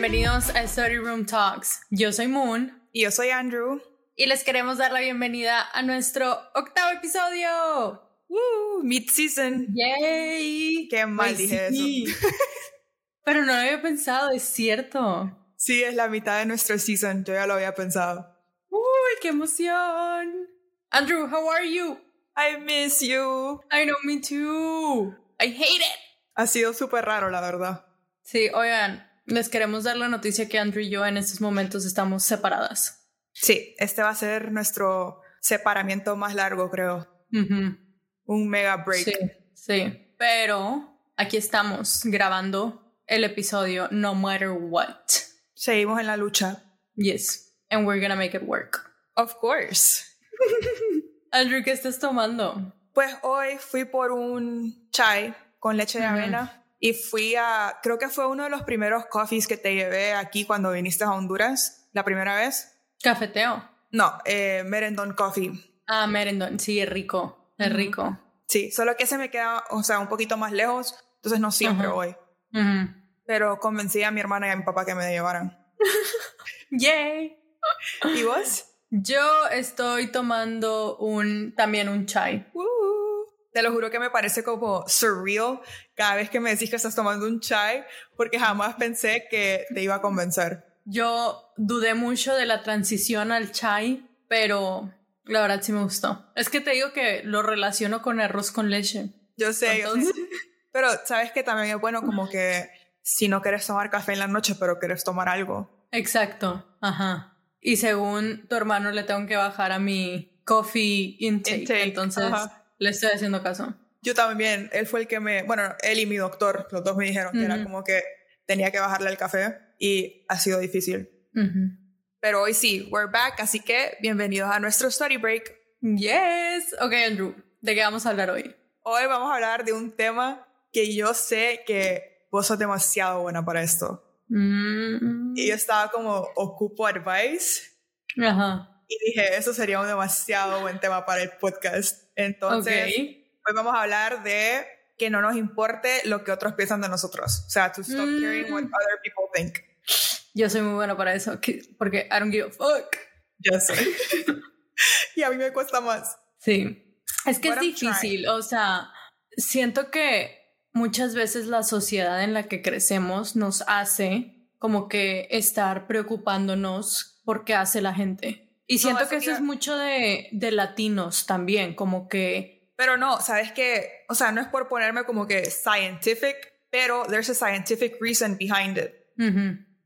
Bienvenidos a Study Room Talks. Yo soy Moon. Y yo soy Andrew. Y les queremos dar la bienvenida a nuestro octavo episodio. ¡Woo! Mid-season. ¡Yay! Qué mal dije eso. Pero no lo había pensado, es cierto. Sí, es la mitad de nuestro season. Yo ya lo había pensado. ¡Uy, qué emoción! Andrew, how are you? I miss you. I know, me too. I hate it. Ha sido súper raro, la verdad. Sí, oigan, les queremos dar la noticia que Andrew y yo en estos momentos estamos separadas. Sí, este va a ser nuestro separamiento más largo, creo. Un mega break. Sí, sí. Pero aquí estamos grabando el episodio No Matter What. Seguimos en la lucha. Yes. And we're gonna make it work. Of course. Andrew, ¿qué estás tomando? Pues hoy fui por un chai con leche de avena y fui a, creo que fue uno de los primeros coffees que te llevé aquí cuando viniste a Honduras, la primera vez. ¿Cafeteo? No, eh, Merendon Coffee. Ah, Merendon, sí, es rico, es rico. Sí, solo que se me queda, o sea, un poquito más lejos, entonces no siempre voy. Pero convencí a mi hermana y a mi papá que me llevaran. ¡Yay! ¿Y vos? Yo estoy tomando un, también un chai. Te lo juro que me parece como surreal cada vez que me decís que estás tomando un chai, porque jamás pensé que te iba a convencer. Yo dudé mucho de la transición al chai, pero la verdad sí me gustó. Es que te digo que lo relaciono con arroz con leche. Yo sé, yo sé. Pero sabes que también es bueno como que si no quieres tomar café en la noche, pero quieres tomar algo. Exacto, ajá. Y según tu hermano le tengo que bajar a mi coffee intake, entonces le estoy haciendo caso. Yo también, él fue el que me, bueno, él y mi doctor, los dos me dijeron que era como que tenía que bajarle el café y ha sido difícil. Pero hoy sí, we're back, así que bienvenidos a nuestro study break. Yes. Ok, Andrew, ¿de qué vamos a hablar hoy? Hoy vamos a hablar de un tema que yo sé que vos sos demasiado buena para esto. Mm. Y yo estaba como, ocupo advice. Ajá. Y dije, eso sería un demasiado buen tema para el podcast. Entonces, hoy vamos a hablar de que no nos importe lo que otros piensan de nosotros. O sea, to stop caring what Mm. other people think. Yo soy muy buena para eso, porque I don't give a fuck. Yo sé. y a mí me cuesta más. Sí. Es que es I'm difícil, o sea, siento que muchas veces la sociedad en la que crecemos nos hace como que estar preocupándonos por qué hace la gente. Y siento que eso es mucho de, de latinos también, como que... Pero no, sabes que, o sea, no es por ponerme como que scientific, pero there's a scientific reason behind it.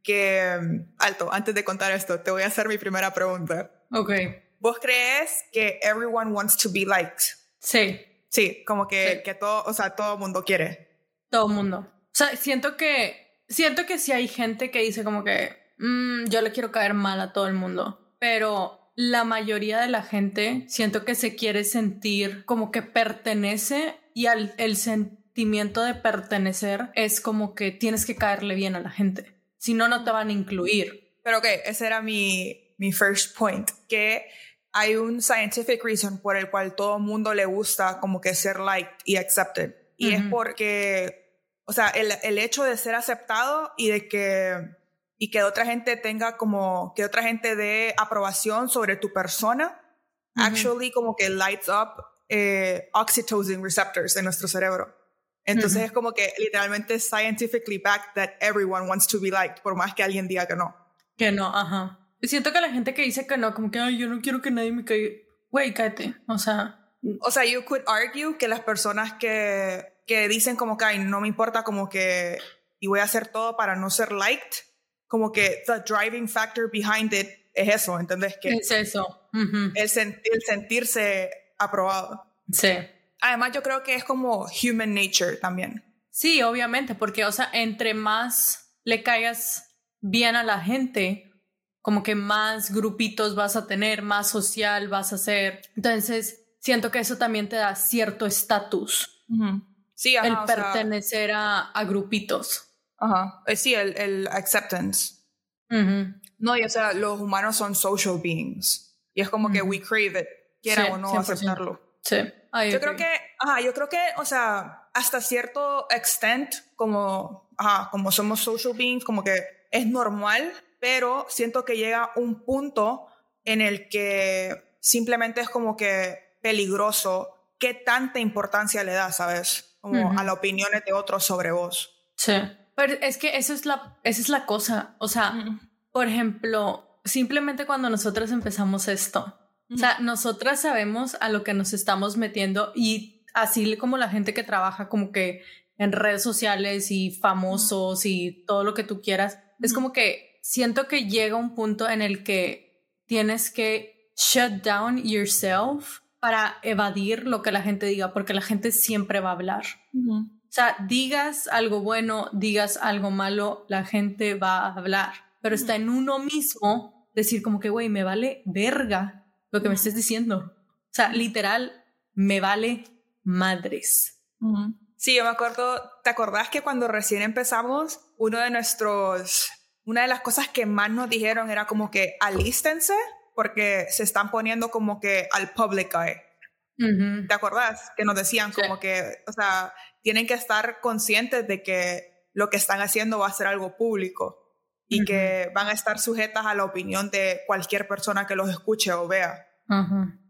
Que, um, alto, antes de contar esto, te voy a hacer mi primera pregunta. Ok. ¿Vos crees que everyone wants to be liked? Sí. Sí, como que, Sí. que todo, o sea, todo mundo quiere. Todo mundo. O sea, siento que, siento que sí hay gente que dice como que, "Mm, yo le quiero caer mal a todo el mundo, pero la mayoría de la gente siento que se quiere sentir como que pertenece y al, el sentimiento de pertenecer es como que tienes que caerle bien a la gente, si no, no te van a incluir. Pero ok, ese era mi, mi first point, que hay un scientific reason por el cual todo mundo le gusta como que ser liked y accepted. Y es porque, o sea, el, el hecho de ser aceptado y de que, y que otra gente tenga como, que otra gente dé aprobación sobre tu persona, actually como que lights up eh, oxytocin receptors en nuestro cerebro. Entonces es como que literalmente scientifically backed that everyone wants to be liked, por más que alguien diga que no. Que no, ajá. Siento que la gente que dice que no, como que, ay, yo no quiero que nadie me caiga. Güey, cállate. O sea, O sea, you could argue que las personas que, que dicen como que, ay, no me importa como que, y voy a hacer todo para no ser liked, como que the driving factor behind it es eso, ¿entendés? Que es eso. Ujú. el, sen- el sentirse aprobado. Sí. Además, yo creo que es como human nature también. Sí, obviamente, porque, o sea, entre más le caigas bien a la gente, como que más grupitos vas a tener, más social vas a ser. Entonces, siento que eso también te da cierto estatus, Sí, ajá, el o sea, pertenecer a, a grupitos. Ajá. Eh, sí, el, el acceptance. Ujú. No, y o sea, los humanos son social beings. Y es como que Ujú. we crave it, quiera Sí, o no 100%. aceptarlo. Sí. I Yo creo agree. que, ajá, yo creo que, o sea, hasta cierto extent, como, ajá, como somos social beings, como que es normal, pero siento que llega un punto en el que simplemente es como que peligroso qué tanta importancia le das, ¿sabes? Como a las opiniones de otros sobre vos. Sí. Pero es que eso es la, esa es la cosa. O sea, por ejemplo, simplemente cuando nosotros empezamos esto, o sea, nosotras sabemos a lo que nos estamos metiendo y así como la gente que trabaja como que en redes sociales y famosos y todo lo que tú quieras, es como que siento que llega un punto en el que tienes que shut down yourself para evadir lo que la gente diga, porque la gente siempre va a hablar. Sea, digas algo bueno, digas algo malo, la gente va a hablar, pero está en uno mismo decir como que, güey, me vale verga lo que me estés diciendo. O sea, literal, me vale madres. Sí, yo me acuerdo, ¿te acordás que cuando recién empezamos, uno de nuestros, una de las cosas que más nos dijeron era como que alístense porque se están poniendo como que al public eye. ¿Te acordás? Que nos decían como que, o sea, tienen que estar conscientes de que lo que están haciendo va a ser algo público y que van a estar sujetas a la opinión de cualquier persona que los escuche o vea.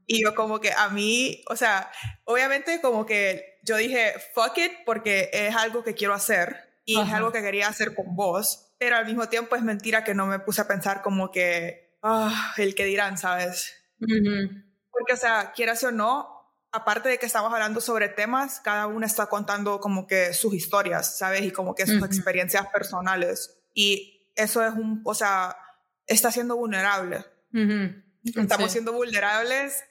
Y yo como que a mí, o sea, obviamente como que yo dije, fuck it, porque es algo que quiero hacer y es algo que quería hacer con vos, pero al mismo tiempo es mentira que no me puse a pensar como que, ah, el que dirán, ¿sabes? Porque, o sea, quieras o no, aparte de que estamos hablando sobre temas, cada uno está contando como que sus historias, ¿sabes? Y como que sus experiencias personales. Y eso es un, o sea, está siendo vulnerable. Estamos siendo vulnerables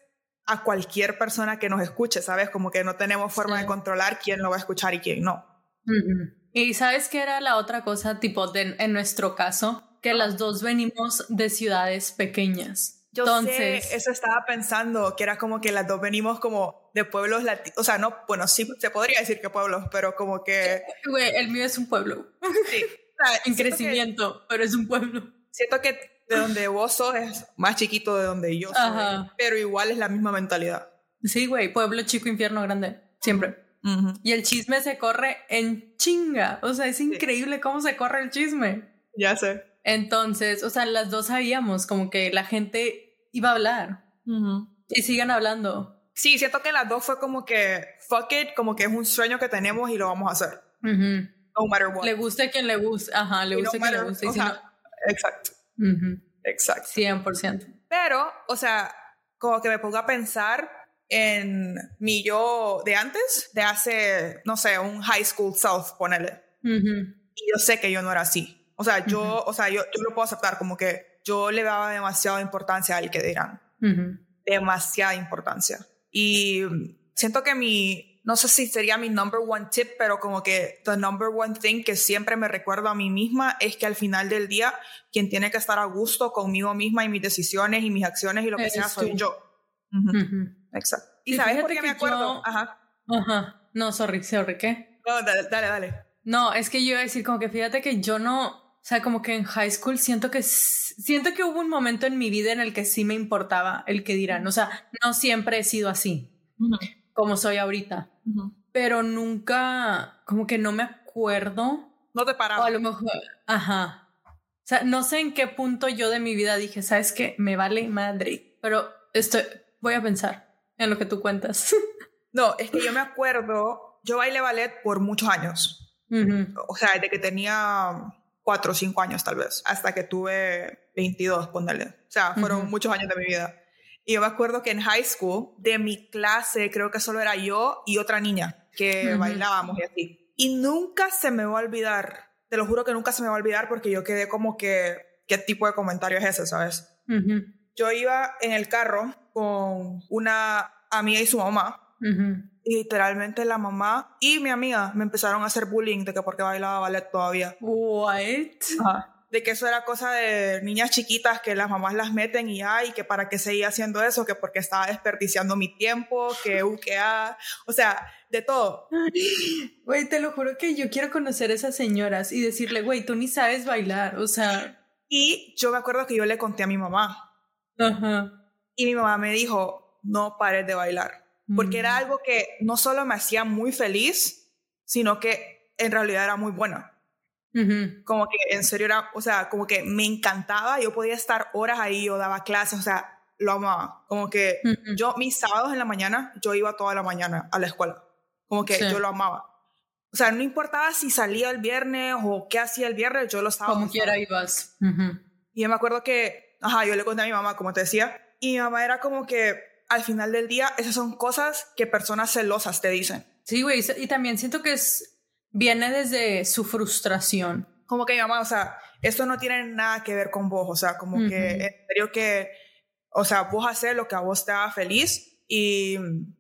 a cualquier persona que nos escuche, ¿sabes? Como que no tenemos forma de controlar quién lo va a escuchar y quién no. Y sabes qué era la otra cosa, tipo, de, en nuestro caso, que las dos venimos de ciudades pequeñas. Yo Entonces, sé, eso estaba pensando, que era como que las dos venimos como de pueblos latinos, o sea, no, bueno, sí se podría decir que pueblos, pero como que... Güey, el mío es un pueblo. Sí. en crecimiento, pero es un pueblo. Siento que de donde vos sos es más chiquito de donde yo soy, pero igual es la misma mentalidad. Sí, güey, pueblo chico, infierno grande, siempre. Y el chisme se corre en chinga, o sea, es increíble cómo se corre el chisme. Ya sé. Entonces, o sea, las dos sabíamos como que la gente iba a hablar y sigan hablando. Sí, siento que las dos fue como que fuck it, como que es un sueño que tenemos y lo vamos a hacer. No matter what. Le guste a quien le guste, ajá, le guste a quien le guste. Exacto. Exacto. 100%. Pero, o sea, como que me pongo a pensar en mi yo de antes, de hace, no sé, un high school self, ponele. Y yo sé que yo no era así. O sea, yo, o sea, yo, yo lo puedo aceptar como que yo le daba demasiada importancia al que dirán. Demasiada importancia. Y siento que mi, no sé si sería mi number one tip, pero como que the number one thing que siempre me recuerdo a mí misma es que al final del día quien tiene que estar a gusto conmigo misma y mis decisiones y mis acciones y lo que sea soy yo. Exacto. ¿Y, sabes por qué me acuerdo? Ajá. Ajá. No, sorry, sorry, ¿qué? No, dale, dale, dale. No, es que yo iba a decir como que fíjate que yo no, o sea, como que en high school siento que siento que hubo un momento en mi vida en el que sí me importaba el que dirán, o sea, no siempre he sido así como soy ahorita. Pero nunca, como que no me acuerdo. No te paraba. O a lo mejor, ajá. O sea, no sé en qué punto yo de mi vida dije, ¿sabes qué? Me vale madre. Pero estoy, voy a pensar en lo que tú cuentas. no, es que yo me acuerdo, yo bailé ballet por muchos años. O sea, desde que tenía cuatro o cinco años tal vez, hasta que tuve 22, ponerle. O sea, fueron muchos años de mi vida. Y yo me acuerdo que en high school, de mi clase, creo que solo era yo y otra niña que bailábamos y así. Y nunca se me va a olvidar, te lo juro que nunca se me va a olvidar porque yo quedé como que, ¿qué tipo de comentario es ese, sabes? Yo iba en el carro con una amiga y su mamá. Y literalmente la mamá y mi amiga me empezaron a hacer bullying de que porque bailaba ballet todavía. What? Ajá de que eso era cosa de niñas chiquitas que las mamás las meten y ay, que para qué seguía haciendo eso, que porque estaba desperdiciando mi tiempo, que u, que a, o sea, de todo. Güey, te lo juro que yo quiero conocer a esas señoras y decirle, güey, tú ni sabes bailar, o sea. Y yo me acuerdo que yo le conté a mi mamá. Ajá. Y mi mamá me dijo, no pares de bailar, porque era mm. algo que no solo me hacía muy feliz, sino que en realidad era muy buena. Como que en serio era, o sea, como que me encantaba, yo podía estar horas ahí, yo daba clases, o sea, lo amaba. Como que yo, mis sábados en la mañana, yo iba toda la mañana a la escuela. Como que yo lo amaba. O sea, no importaba si salía el viernes o qué hacía el viernes, yo lo estaba. Como quiera ibas. Y yo me acuerdo que, ajá, yo le conté a mi mamá, como te decía, y mi mamá era como que al final del día, esas son cosas que personas celosas te dicen. Sí, güey, y también siento que es, viene desde su frustración. Como que mi mamá, o sea, esto no tiene nada que ver con vos, o sea, como que en serio que, o sea, vos haces lo que a vos te haga feliz y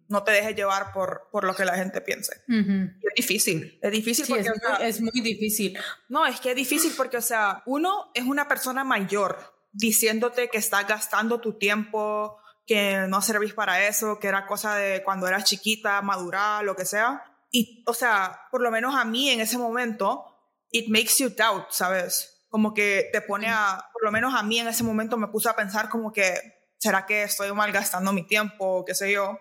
no te dejes llevar por, por lo que la gente piense. Es difícil, es difícil porque... Es, es muy difícil. No, es que es difícil porque, o sea, uno es una persona mayor diciéndote que estás gastando tu tiempo, que no servís para eso, que era cosa de cuando eras chiquita, madurar, lo que sea. Y, o sea, por lo menos a mí en ese momento, it makes you doubt, ¿sabes? Como que te pone a, por lo menos a mí en ese momento me puse a pensar como que, ¿será que estoy malgastando mi tiempo? ¿Qué sé yo?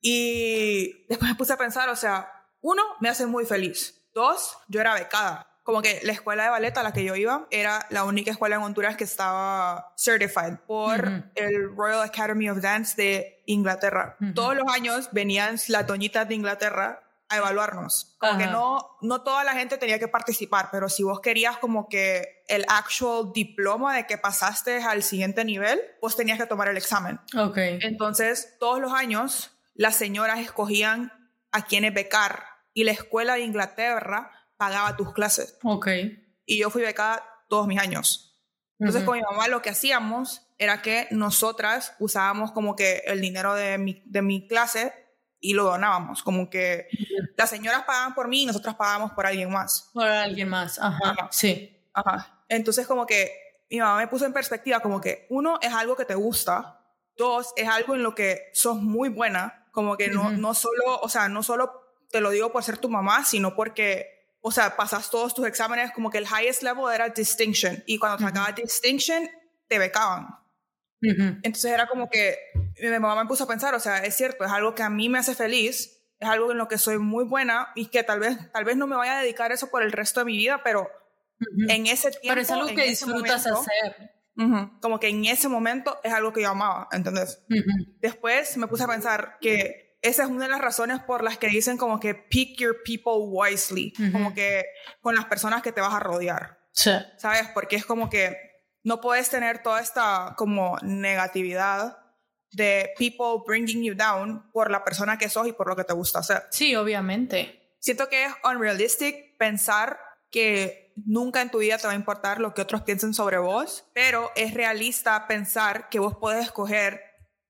Y después me puse a pensar, o sea, uno, me hace muy feliz. Dos, yo era becada. Como que la escuela de ballet a la que yo iba era la única escuela en Honduras que estaba certified por el Royal Academy of Dance de Inglaterra. Todos los años venían las doñitas de Inglaterra a evaluarnos. Como que no, no toda la gente tenía que participar, pero si vos querías como que el actual diploma de que pasaste al siguiente nivel, vos tenías que tomar el examen. Entonces, todos los años, las señoras escogían a quienes becar y la escuela de Inglaterra pagaba tus clases. Ok. Y yo fui becada todos mis años. Entonces, con mi mamá lo que hacíamos era que nosotras usábamos como que el dinero de mi, de mi clase y lo donábamos. Como que las señoras pagaban por mí y nosotras pagábamos por alguien más. Por alguien más, ajá. Sí. Ajá. Entonces como que mi mamá me puso en perspectiva como que uno es algo que te gusta, dos es algo en lo que sos muy buena, como que no, no solo, o sea, no solo te lo digo por ser tu mamá, sino porque, o sea, pasas todos tus exámenes, como que el highest level era distinction y cuando te acabas distinction te becaban. Entonces era como que mi mamá me puso a pensar, o sea, es cierto, es algo que a mí me hace feliz, es algo en lo que soy muy buena y que tal vez, tal vez no me vaya a dedicar a eso por el resto de mi vida, pero en ese tiempo... Pero es algo que disfrutas hacer. como que en ese momento es algo que yo amaba, ¿entendés? Después me puse a pensar que esa es una de las razones por las que dicen como que pick your people wisely, como que con las personas que te vas a rodear. Sí. ¿Sabes? Porque es como que no puedes tener toda esta como negatividad de people bringing you down por la persona que sos y por lo que te gusta hacer. Sí, obviamente. Siento que es unrealistic pensar que nunca en tu vida te va a importar lo que otros piensen sobre vos, pero es realista pensar que vos puedes escoger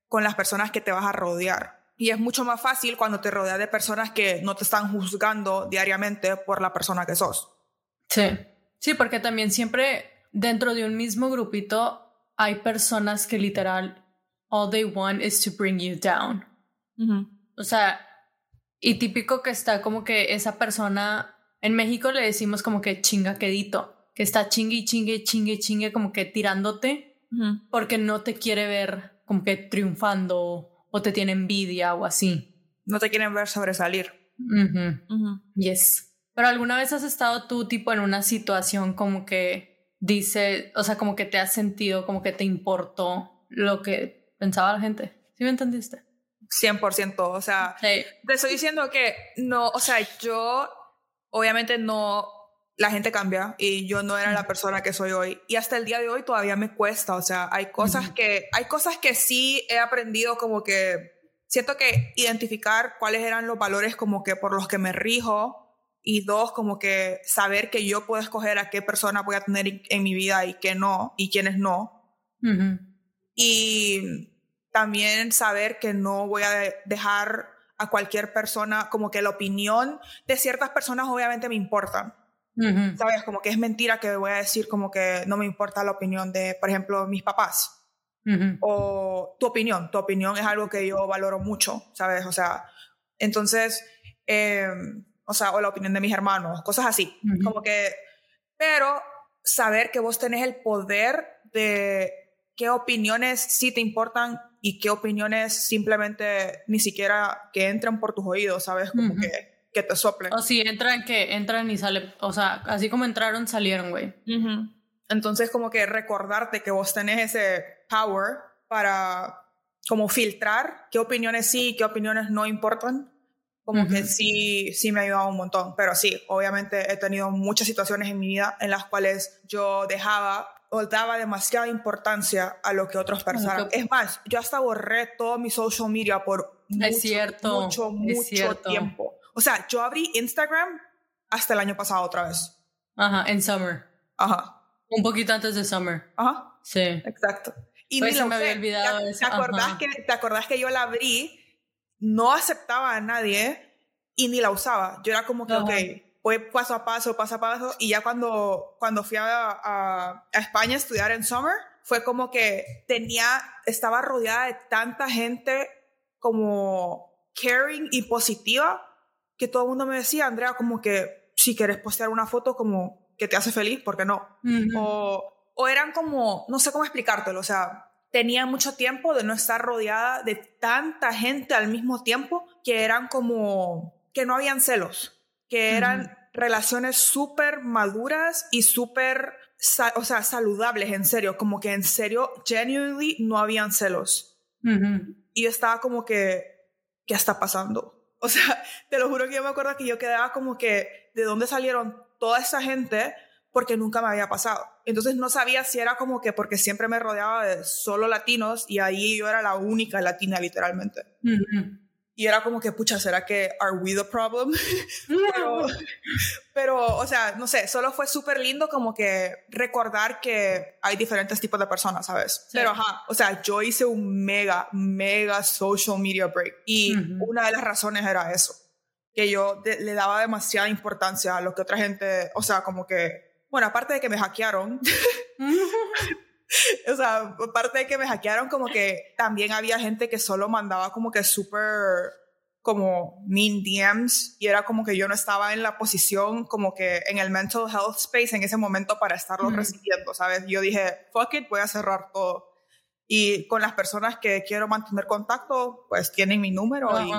con las personas que te vas a rodear. Y es mucho más fácil cuando te rodeas de personas que no te están juzgando diariamente por la persona que sos. Sí, sí, porque también siempre dentro de un mismo grupito hay personas que literal all they want is to bring you down. O sea, y típico que está como que esa persona, en México le decimos como que chingaquedito, que está chingue, chingue, chingue, chingue, como que tirándote, porque no te quiere ver como que triunfando o te tiene envidia o así. No te quieren ver sobresalir. Yes. Pero alguna vez has estado tú tipo en una situación como que dice, o sea, como que te has sentido como que te importó lo que pensaba la gente. ¿Sí me entendiste? 100%, o sea, te estoy diciendo que no, o sea, yo obviamente no, la gente cambia y yo no era la persona que soy hoy y hasta el día de hoy todavía me cuesta, o sea, hay cosas que, hay cosas que sí he aprendido como que, siento que identificar cuáles eran los valores como que por los que me rijo y dos, como que saber que yo puedo escoger a qué persona voy a tener en mi vida y qué no, y quiénes no. Y también saber que no voy a dejar a cualquier persona, como que la opinión de ciertas personas obviamente me importa. ¿Sabes? Como que es mentira que voy a decir como que no me importa la opinión de, por ejemplo, mis papás. O tu opinión. Tu opinión es algo que yo valoro mucho, ¿sabes? O sea, entonces, em, o sea, o la opinión de mis hermanos, cosas así. Como que, pero saber que vos tenés el poder de qué opiniones sí te importan y qué opiniones simplemente ni siquiera que entran por tus oídos, ¿sabes? Como que que te soplen. O si entran, que entran y salen, o sea, así como entraron, salieron, güey. Entonces, como que recordarte que vos tenés ese power para como filtrar qué opiniones sí y qué opiniones no importan, como que sí, sí me ha ayudado un montón. Pero sí, obviamente he tenido muchas situaciones en mi vida en las cuales yo dejaba o daba demasiada importancia a lo que otros pensaran. Es más, yo hasta borré todo mi social media por mucho, cierto, mucho, mucho tiempo. O sea, yo abrí Instagram hasta el año pasado otra vez. Ajá, en summer. Ajá. Un poquito antes de summer. Ajá. Sí. Exacto. Y pues me había olvidado ¿Te, acordás que, ¿Te acordás que yo la abrí? No aceptaba a nadie y ni la usaba. Yo era como que, ok, voy paso a paso, paso a paso. Y ya cuando, cuando fui a, a, a España a estudiar en summer, fue como que tenía, estaba rodeada de tanta gente como caring y positiva que todo el mundo me decía, Andrea, como que si quieres postear una foto como que te hace feliz, ¿por qué no? o, o eran como, no sé cómo explicártelo, o sea, tenía mucho tiempo de no estar rodeada de tanta gente al mismo tiempo que eran como, que no habían celos, que eran relaciones súper maduras y súper, o sea, saludables, en serio, como que en serio, genuinely no habían celos. Y yo estaba como que, ¿qué está pasando? O sea, te lo juro que yo me acuerdo que yo quedaba como que, ¿de dónde salieron toda esa gente? Porque nunca me había pasado. Entonces no sabía si era como que porque siempre me rodeaba de solo latinos y ahí yo era la única latina literalmente. Y era como que, pucha, ¿será que are we the problem? pero, pero, o sea, no sé, solo fue súper lindo como que recordar que hay diferentes tipos de personas, ¿sabes? Pero, ajá, o sea, yo hice un mega, mega social media break. Y una de las razones era eso, que yo le daba demasiada importancia a lo que otra gente, o sea, como que, bueno, aparte de que me hackearon. o sea, aparte de que me hackearon, como que también había gente que solo mandaba como que súper como mean DMs y era como que yo no estaba en la posición como que en el mental health space en ese momento para estarlo recibiendo, ¿sabes? Yo dije, fuck it, voy a cerrar todo. Y con las personas que quiero mantener contacto, pues tienen mi número y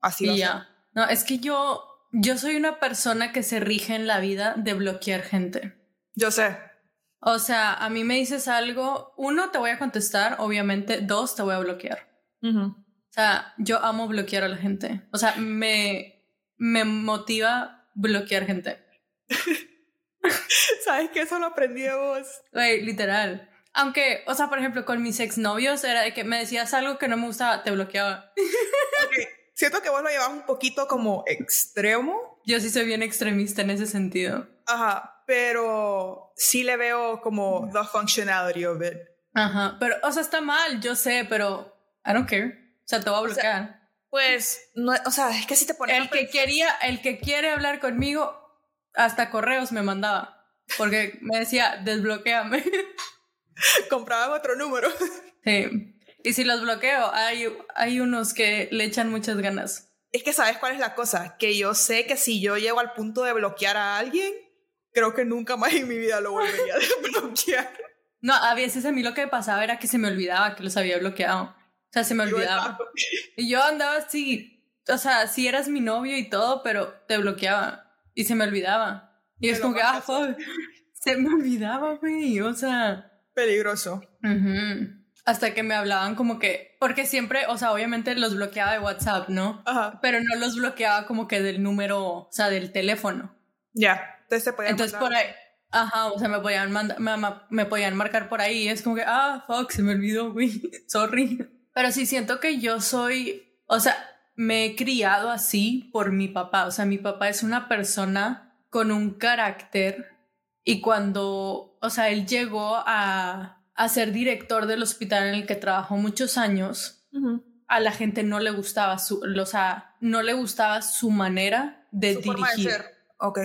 así ya. No, es que yo, yo soy una persona que se rige en la vida de bloquear gente. Yo sé. O sea, a mí me dices algo, uno, te voy a contestar, obviamente, dos, te voy a bloquear. O sea, yo amo bloquear a la gente. O sea, me, me motiva bloquear gente. ¿Sabes que Eso lo aprendí de vos. Güey, literal. Aunque, o sea, por ejemplo, con mis exnovios era de que me decías algo que no me gustaba, te bloqueaba. Siento que vos lo llevas un poquito como extremo. Yo sí soy bien extremista en ese sentido. Ajá, pero sí le veo como the functionality of it. Ajá, pero, o sea, está mal, yo sé, pero I don't care. O sea, te voy a bloquear. pues, no, o sea, es que si te pones. El que quería, el que quiere hablar conmigo, hasta correos me mandaba. Porque me decía, desbloqueame. Compraban otro número. Sí. Y si los bloqueo, hay, hay unos que le echan muchas ganas. Es que sabes cuál es la cosa, que yo sé que si yo llego al punto de bloquear a alguien, creo que nunca más en mi vida lo volvería a bloquear. No, a veces a mí lo que pasaba era que se me olvidaba que los había bloqueado. O sea, se me olvidaba. Y yo andaba así, o sea, si eras mi novio y todo, pero te bloqueaba y se me olvidaba. Y es como que, ah, se me olvidaba, güey, o sea. Peligroso. Hasta que me hablaban como que, porque siempre, o sea, obviamente los bloqueaba de WhatsApp, ¿no? Ajá. Pero no los bloqueaba como que del número, o sea, del teléfono. Ya. Entonces, por ahí, ajá, o sea, me podían, me, me, podían marcar por ahí es como que, ah, fuck, se me olvidó, güey, sorry. Pero sí siento que yo soy, o sea, me he criado así por mi papá, o sea, mi papá es una persona con un carácter y cuando, o sea, él llegó a, a ser director del hospital en el que trabajó muchos años, a la gente no le gustaba su, o sea, no le gustaba su manera de dirigir. Ok.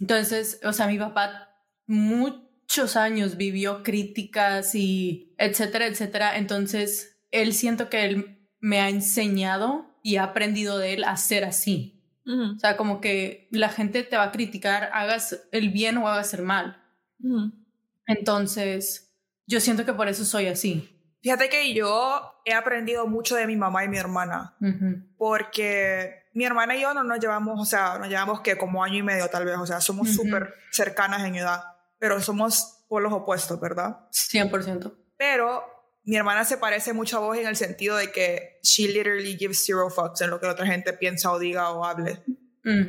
Entonces, o sea, mi papá muchos años vivió críticas y etcétera, etcétera. Entonces, él siento que él me ha enseñado y ha aprendido de él a ser así. O sea, como que la gente te va a criticar, hagas el bien o hagas el mal. Entonces, yo siento que por eso soy así. Fíjate que yo he aprendido mucho de mi mamá y mi hermana, porque mi hermana y yo no nos llevamos, o sea, nos llevamos que como año y medio tal vez, o sea, somos súper cercanas en edad, pero somos por los opuestos, ¿verdad? 100%. Pero mi hermana se parece mucho a vos en el sentido de que she literally gives zero fucks en lo que otra gente piensa o diga o hable.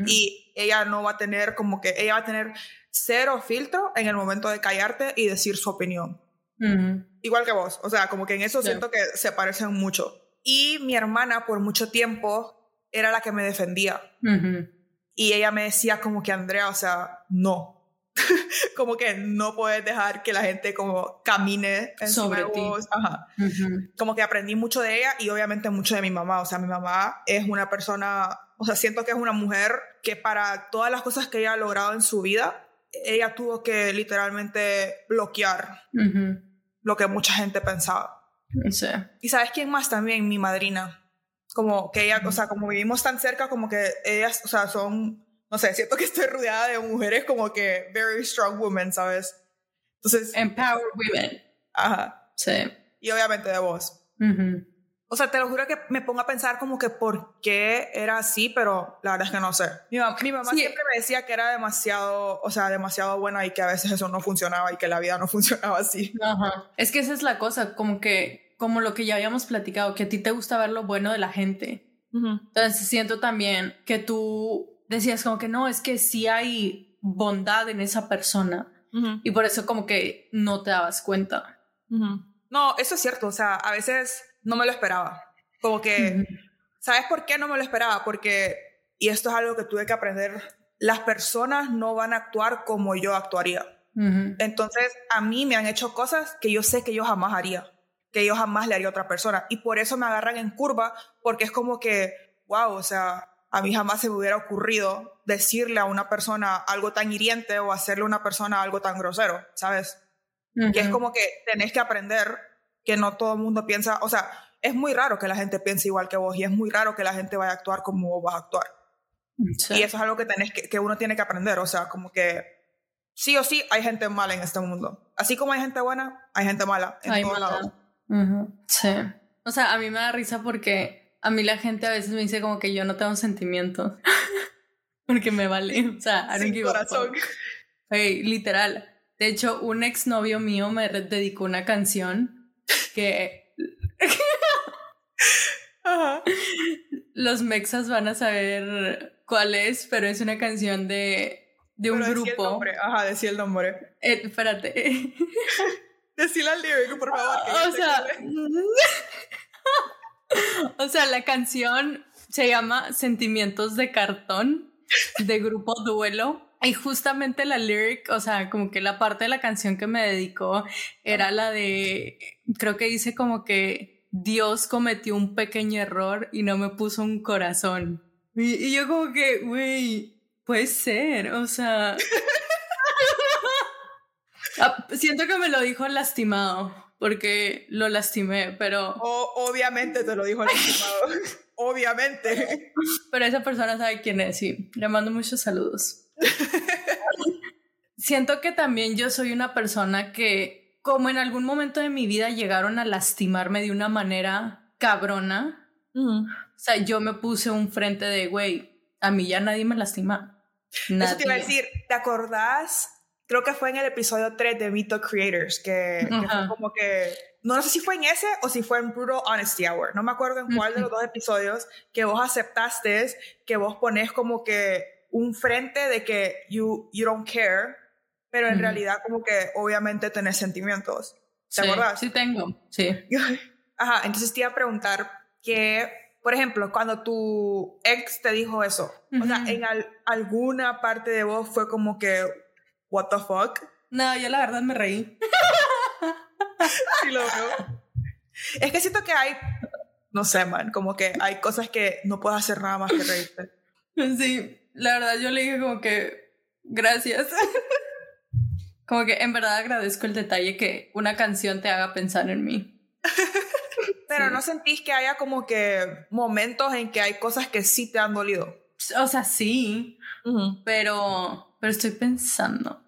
Y ella no va a tener como que, ella va a tener cero filtro en el momento de callarte y decir su opinión. Igual que vos, o sea, como que en eso siento que se parecen mucho. Y mi hermana por mucho tiempo era la que me defendía. Y ella me decía como que, Andrea, o sea, no. como que no puedes dejar que la gente como camine sobre ti. Ajá. Como que aprendí mucho de ella y obviamente mucho de mi mamá. O sea, mi mamá es una persona, o sea, siento que es una mujer que para todas las cosas que ella ha logrado en su vida, ella tuvo que literalmente bloquear lo que mucha gente pensaba. Sí. Y sabes quién más también, mi madrina. Como que ella, o sea, como vivimos tan cerca, como que ellas, o sea, son, no sé, siento que estoy rodeada de mujeres como que very strong women, ¿sabes? Entonces... Empowered women. Ajá. Sí. Y obviamente de vos. O sea, te lo juro que me pongo a pensar como que por qué era así, pero la verdad es que no sé. Mi, mamá, siempre me decía que era demasiado, o sea, demasiado buena y que a veces eso no funcionaba y que la vida no funcionaba así. Ajá. Es que esa es la cosa, como que, como lo que ya habíamos platicado, que a ti te gusta ver lo bueno de la gente. Entonces siento también que tú decías como que no, es que sí hay bondad en esa persona. Y por eso como que no te dabas cuenta. No, eso es cierto. O sea, a veces no me lo esperaba. Como que, ¿sabes por qué no me lo esperaba? Porque, y esto es algo que tuve que aprender, las personas no van a actuar como yo actuaría. Entonces, a mí me han hecho cosas que yo sé que yo jamás haría, que yo jamás le haría a otra persona. Y por eso me agarran en curva, porque es como que, wow, o sea, a mí jamás se me hubiera ocurrido decirle a una persona algo tan hiriente o hacerle a una persona algo tan grosero, ¿sabes? Y es como que tenés que aprender que no todo el mundo piensa, o sea, es muy raro que la gente piense igual que vos y es muy raro que la gente vaya a actuar como vos vas a actuar. Y eso es algo que, tenés que, que, uno tiene que aprender, o sea, como que sí o sí hay gente mala en este mundo. Así como hay gente buena, hay gente mala en hay todos lados. Sí. O sea, a mí me da risa porque a mí la gente a veces me dice como que yo no tengo sentimientos. porque me vale. O sea, don't corazón. Hey, literal. De hecho, un exnovio mío me dedicó una canción que los mexas van a saber cuál es, pero es una canción de, de un grupo. Ajá, decía el nombre. Eh, espérate. Decíla al lyric, por favor. o sea, o sea, la canción se llama Sentimientos de cartón de grupo Duelo. Y justamente la lyric, o sea, como que la parte de la canción que me dedicó era la de, creo que dice como que Dios cometió un pequeño error y no me puso un corazón. Y, yo como que, güey, puede ser, o sea... Ah, siento que me lo dijo lastimado, porque lo lastimé, pero... obviamente te lo dijo lastimado, obviamente. Pero esa persona sabe quién es, sí. Le mando muchos saludos. Siento que también yo soy una persona que, como en algún momento de mi vida llegaron a lastimarme de una manera cabrona, o sea, yo me puse un frente de, güey, a mí ya nadie me lastima. Eso te iba a decir, ¿te acordás? Creo que fue en el episodio 3 de Mito Creators, que, fue como que no sé si fue en ese o si fue en Brutal Honesty Hour, no me acuerdo en cuál de los dos episodios, que vos aceptaste que vos pones como que un frente de que you, you don't care, pero en realidad como que obviamente tenés sentimientos. ¿Te sí, acuerdas? Sí, tengo, sí. Ajá, entonces te iba a preguntar que, por ejemplo, cuando tu ex te dijo eso, o sea, en alguna parte de vos fue como que, what the fuck? No, yo la verdad me reí. sí, lo veo. Es que siento que hay, no sé, man, como que hay cosas que no puedes hacer nada más que reírte. Sí, la verdad yo le dije como que gracias. como que en verdad agradezco el detalle que una canción te haga pensar en mí. Pero no sentís que haya como que momentos en que hay cosas que sí te han dolido. O sea, sí, pero, pero estoy pensando.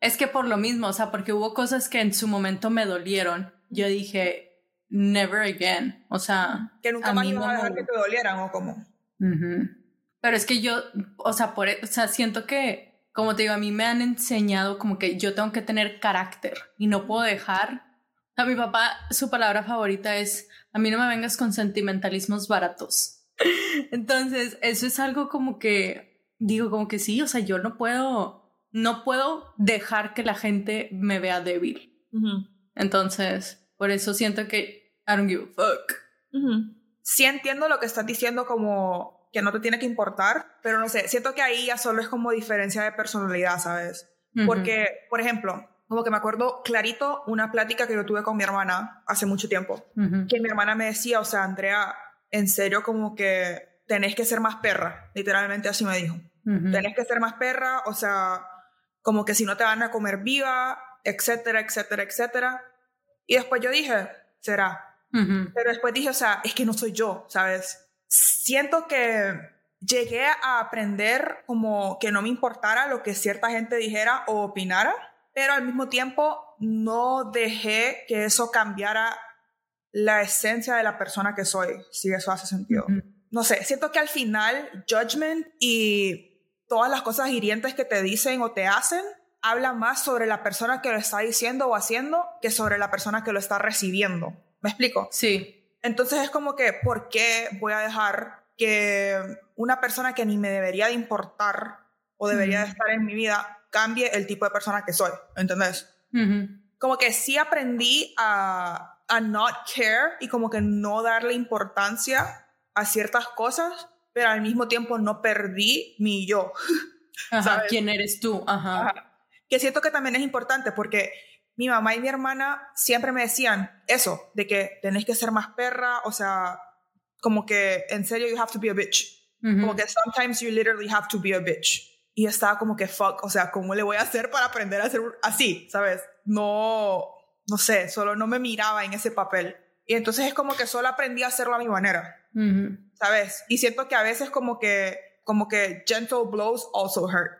Es que por lo mismo, o sea, porque hubo cosas que en su momento me dolieron. Yo dije, never again. O sea, que nunca más ibas a dejar que te dolieran o cómo. Pero es que yo, o sea, por, e, o sea, siento que, como te digo, a mí me han enseñado como que yo tengo que tener carácter y no puedo dejar. A mi papá, su palabra favorita es, a mí no me vengas con sentimentalismos baratos. Entonces, eso es algo como que, digo, como que sí, o sea, yo no puedo, no puedo dejar que la gente me vea débil. Entonces, por eso siento que I don't give a fuck. Sí entiendo lo que estás diciendo como que no te tiene que importar, pero no sé, siento que ahí ya solo es como diferencia de personalidad, ¿sabes? Porque, por ejemplo, como que me acuerdo clarito una plática que yo tuve con mi hermana hace mucho tiempo, que mi hermana me decía, o sea, Andrea, en serio como que tenés que ser más perra, literalmente así me dijo. Tenés que ser más perra, o sea, como que si no te van a comer viva, etcétera, etcétera, etcétera. Y después yo dije, será. Pero después dije, o sea, es que no soy yo, ¿sabes? Siento que llegué a aprender como que no me importara lo que cierta gente dijera o opinara, pero al mismo tiempo no dejé que eso cambiara la esencia de la persona que soy, si eso hace sentido. No sé, siento que al final, judgment y todas las cosas hirientes que te dicen o te hacen, habla más sobre la persona que lo está diciendo o haciendo que sobre la persona que lo está recibiendo. ¿Me explico? Sí. Entonces es como que, ¿por qué voy a dejar que una persona que ni me debería de importar o debería de estar en mi vida cambie el tipo de persona que soy? ¿Entendés? Como que sí aprendí a, a not care y como que no darle importancia a ciertas cosas, pero al mismo tiempo no perdí mi yo. Ajá, ¿quién eres tú? Ajá. Que siento que también es importante porque mi mamá y mi hermana siempre me decían eso, de que tenés que ser más perra, o sea, como que en serio you have to be a bitch. Como que sometimes you literally have to be a bitch. Y estaba como que fuck, o sea, ¿cómo le voy a hacer para aprender a ser así? ¿Sabes? No, no sé, solo no me miraba en ese papel. Y entonces es como que solo aprendí a hacerlo a mi manera. ¿Sabes? Y siento que a veces como que, como que gentle blows also hurt.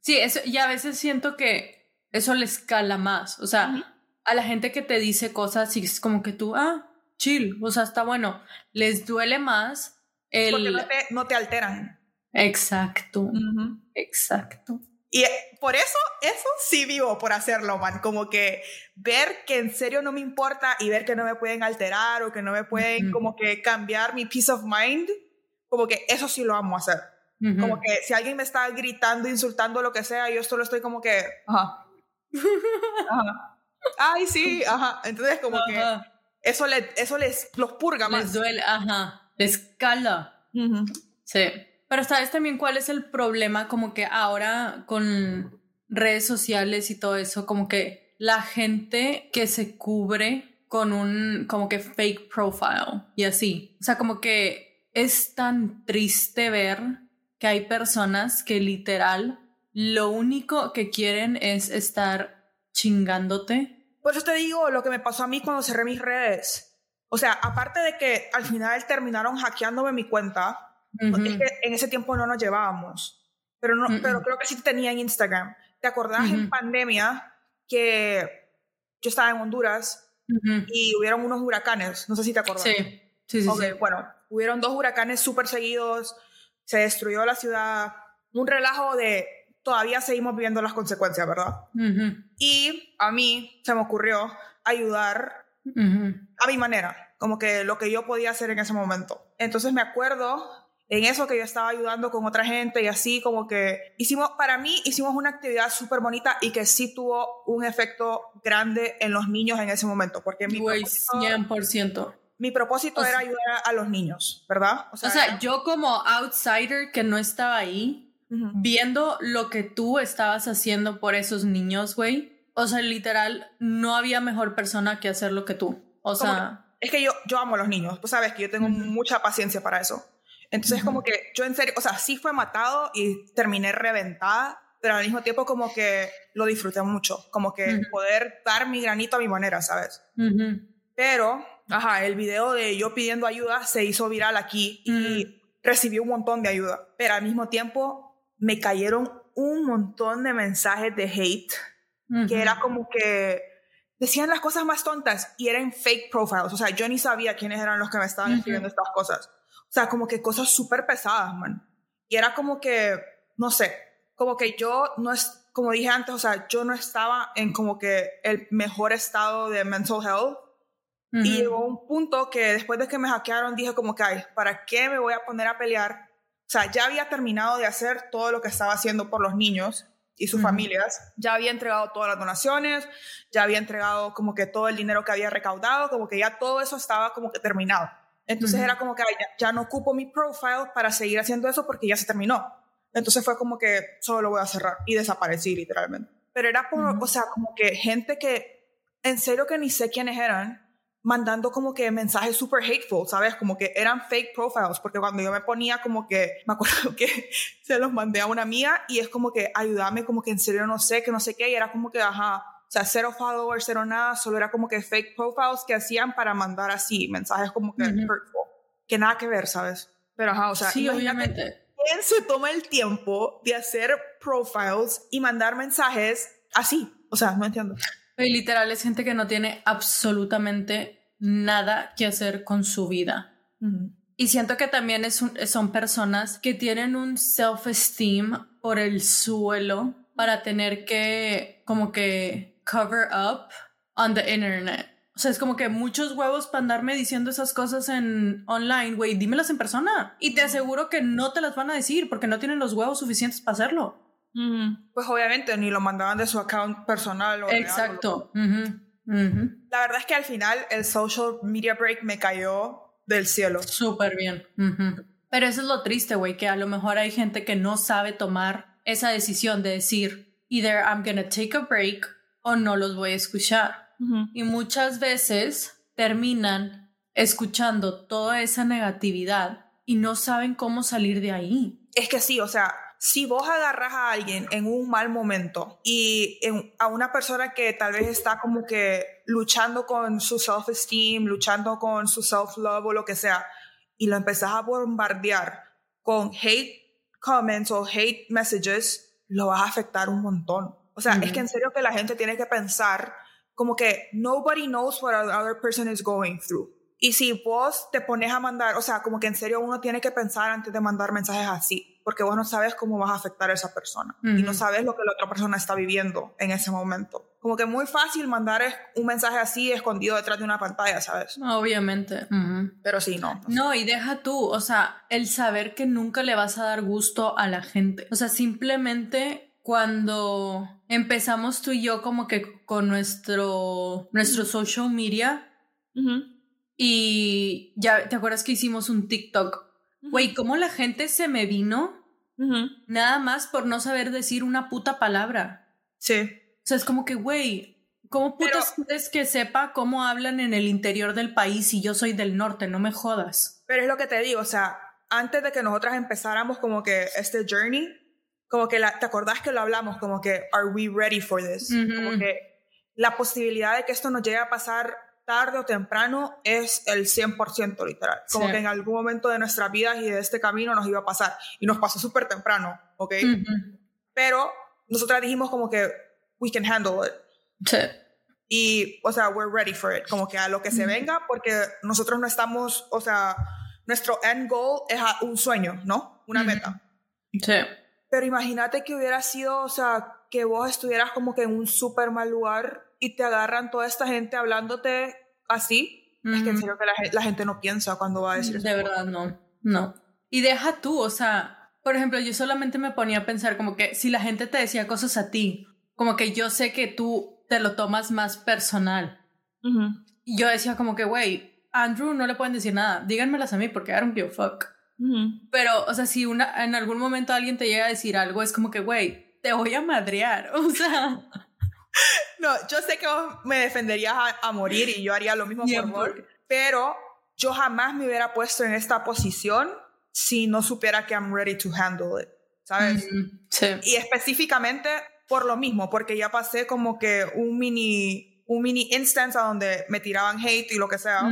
Sí, eso, y a veces siento que eso le escala más. O sea, a la gente que te dice cosas y es como que tú, ah, chill, o sea, está bueno. Les duele más el... Porque no te, no te alteran. Exacto, exacto. Y eh, por eso, eso sí vivo por hacerlo, man. Como que ver que en serio no me importa y ver que no me pueden alterar o que no me pueden como que cambiar mi peace of mind, como que eso sí lo amo hacer. Como que si alguien me está gritando, insultando, lo que sea, yo solo estoy como que, ajá. ajá. Ay, sí, ajá. Entonces como que eso, le, eso les los purga más. Les duele, ajá. Les cala. Sí. Pero sabes también cuál es el problema, como que ahora con redes sociales y todo eso, como que la gente que se cubre con un como que fake profile y así. O sea, como que es tan triste ver que hay personas que literal lo único que quieren es estar chingándote. Por eso te digo lo que me pasó a mí cuando cerré mis redes. O sea, aparte de que al final terminaron hackeándome mi cuenta, es que en ese tiempo no nos llevábamos. Pero, no, pero creo que sí tenía en Instagram. ¿Te acordás en pandemia que yo estaba en Honduras y hubieron unos huracanes? No sé si te acordás. Sí, sí, sí. Bueno, hubieron dos huracanes súper seguidos se destruyó la ciudad, un relajo de todavía seguimos viviendo las consecuencias, ¿verdad? Y a mí se me ocurrió ayudar a mi manera, como que lo que yo podía hacer en ese momento. Entonces me acuerdo en eso que yo estaba ayudando con otra gente y así como que hicimos, para mí hicimos una actividad súper bonita y que sí tuvo un efecto grande en los niños en ese momento, porque mi... 100% mi propósito era ayudar a, los niños, ¿verdad? O sea, yo como outsider que no estaba ahí, viendo lo que tú estabas haciendo por esos niños, güey, o sea, literal, no había mejor persona que hacerlo que tú. O sea... Es que yo, yo amo a los niños, tú sabes que yo tengo mucha paciencia para eso. Entonces, como que yo en serio, o sea, sí fue matado y terminé reventada, pero al mismo tiempo como que lo disfruté mucho, como que poder dar mi granito a mi manera, ¿sabes? Pero ajá, el video de yo pidiendo ayuda se hizo viral aquí y recibí un montón de ayuda. Pero al mismo tiempo me cayeron un montón de mensajes de hate, que era como que decían las cosas más tontas y eran fake profiles. O sea, yo ni sabía quiénes eran los que me estaban escribiendo estas cosas. O sea, como que cosas súper pesadas, man. Y era como que, no sé, como que yo no es, como dije antes, o sea, yo no estaba en como que el mejor estado de mental health. Y llegó un punto que después de que me hackearon dije como que, ay, ¿para qué me voy a poner a pelear? O sea, ya había terminado de hacer todo lo que estaba haciendo por los niños y sus familias. Ya había entregado todas las donaciones, ya había entregado como que todo el dinero que había recaudado, como que ya todo eso estaba como que terminado. Entonces era como que ya, no ocupo mi profile para seguir haciendo eso porque ya se terminó. Entonces fue como que solo lo voy a cerrar y desaparecí literalmente. Pero era por, o sea, como que gente que en serio que ni sé quiénes eran, mandando como que mensajes super hateful, ¿sabes? Como que eran fake profiles, porque cuando yo me ponía como que, me acuerdo que se los mandé a una mía y es como que ayúdame, como que en serio no sé, que no sé qué, y era como que, ajá, o sea, cero followers, cero nada, solo era como que fake profiles que hacían para mandar así, mensajes como que hurtful, que nada que ver, ¿sabes? Pero ajá, o sea, sí, obviamente. ¿Quién se toma el tiempo de hacer profiles y mandar mensajes así? O sea, no entiendo. Y literal es gente que no tiene absolutamente nada que hacer con su vida. Y siento que también es son personas que tienen un self-esteem por el suelo para tener que como que cover up on the internet. O sea, es como que muchos huevos para andarme diciendo esas cosas en online, güey, dímelas en persona. Y te aseguro que no te las van a decir porque no tienen los huevos suficientes para hacerlo. Pues obviamente ni lo mandaban de su account personal. O Exacto. La verdad es que al final el social media break me cayó del cielo. Súper bien. Pero eso es lo triste, güey, que a lo mejor hay gente que no sabe tomar esa decisión de decir, either I'm gonna take a break o no los voy a escuchar. Y muchas veces terminan escuchando toda esa negatividad y no saben cómo salir de ahí. Es que sí, o sea, si vos agarras a alguien en un mal momento y a una persona que tal vez está como que luchando con su self-esteem, luchando con su self-love o lo que sea, y lo empezás a bombardear con hate comments o hate messages, lo vas a afectar un montón. O sea, es que en serio que la gente tiene que pensar como que nobody knows what other person is going through. Y si vos te pones a mandar, o sea, como que en serio uno tiene que pensar antes de mandar mensajes así porque vos no sabes cómo vas a afectar a esa persona y no sabes lo que la otra persona está viviendo en ese momento. Como que muy fácil mandar un mensaje así escondido detrás de una pantalla, ¿sabes? Obviamente. Pero sí, no. No, y deja tú, o sea, el saber que nunca le vas a dar gusto a la gente. O sea, simplemente cuando empezamos tú y yo como que con nuestro, nuestro social media y ya, ¿te acuerdas que hicimos un TikTok Güey, ¿cómo la gente se me vino? Nada más por no saber decir una puta palabra. Sí. O sea, es como que, güey, ¿cómo putas quieres que sepa cómo hablan en el interior del país si yo soy del norte? No me jodas. Pero es lo que te digo, o sea, antes de que nosotras empezáramos como que este journey, como que la, ¿te acordás que lo hablamos? Como que, ¿are we ready for this? Como que la posibilidad de que esto nos llegue a pasar tarde o temprano es el 100% literal. Como que en algún momento de nuestras vidas y de este camino nos iba a pasar. Y nos pasó súper temprano, ¿ok? Pero nosotras dijimos como que we can handle it. Sí. Y, o sea, we're ready for it. Como que a lo que se venga, porque nosotros no estamos, o sea, nuestro end goal es un sueño, ¿no? Una meta. Sí. Pero imagínate que hubiera sido, o sea, que vos estuvieras como que en un súper mal lugar y te agarran toda esta gente hablándote así, es que en serio que la, gente no piensa cuando va a decir De verdad, no, no. Y deja tú, o sea, por ejemplo, yo solamente me ponía a pensar como que si la gente te decía cosas a ti, como que yo sé que tú te lo tomas más personal. Y yo decía como que, güey, Andrew no le pueden decir nada, díganmelas a mí porque I don't give a fuck. Pero, o sea, si una, en algún momento alguien te llega a decir algo, es como que, güey, te voy a madrear. O sea, no, yo sé que vos me defenderías a, morir y yo haría lo mismo por vos, pero yo jamás me hubiera puesto en esta posición si no supiera que I'm ready to handle it, ¿sabes? sí. Y específicamente por lo mismo, porque ya pasé como que un mini, un mini instance a donde me tiraban hate y lo que sea.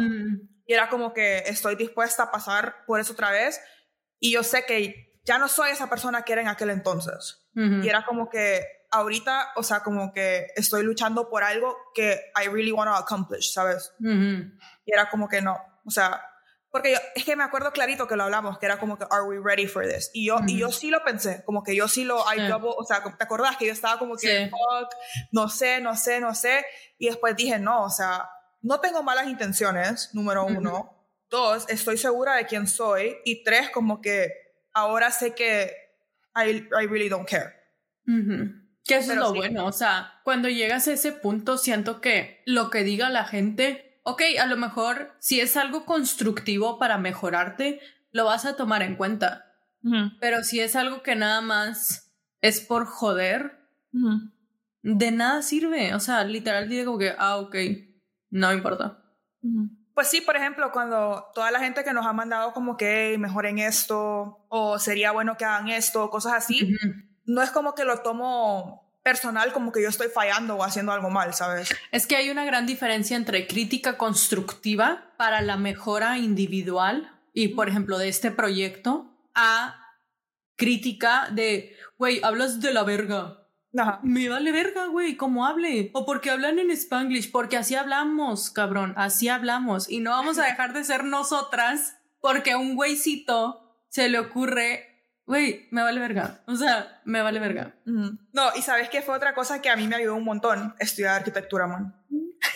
Y era como que estoy dispuesta a pasar por eso otra vez. Y yo sé que ya no soy esa persona que era en aquel entonces. Y era como que ahorita, o sea, como que estoy luchando por algo que I really want to accomplish, ¿sabes? Y era como que no, o sea, porque yo, es que me acuerdo clarito que lo hablamos, que era como que, are we ready for this? Y yo, y yo sí lo pensé, como que yo sí lo, I double, o sea, ¿te acordás que yo estaba como que, fuck, no sé, no sé, no sé? Y después dije, no, o sea, no tengo malas intenciones, número uno. Dos, estoy segura de quién soy. Y tres, como que ahora sé que I, I really don't care. Que eso es lo bueno, o sea, cuando llegas a ese punto siento que lo que diga la gente ok, a lo mejor si es algo constructivo para mejorarte, lo vas a tomar en cuenta. Pero si es algo que nada más es por joder, de nada sirve. O sea, literal digo que, ah, ok, no importa. Pues sí, por ejemplo, cuando toda la gente que nos ha mandado como que mejoren esto, o sería bueno que hagan esto, cosas así, no es como que lo tomo personal como que yo estoy fallando o haciendo algo mal, ¿sabes? Es que hay una gran diferencia entre crítica constructiva para la mejora individual y, por ejemplo, de este proyecto, a crítica de, güey, hablas de la verga. Me vale verga, güey, cómo hable. O porque hablan en spanglish, porque así hablamos, cabrón, así hablamos. Y no vamos a dejar de ser nosotras porque a un güeycito se le ocurre güey, me vale verga. O sea, me vale verga. No, y sabes que fue otra cosa que a mí me ayudó un montón estudiar arquitectura, man.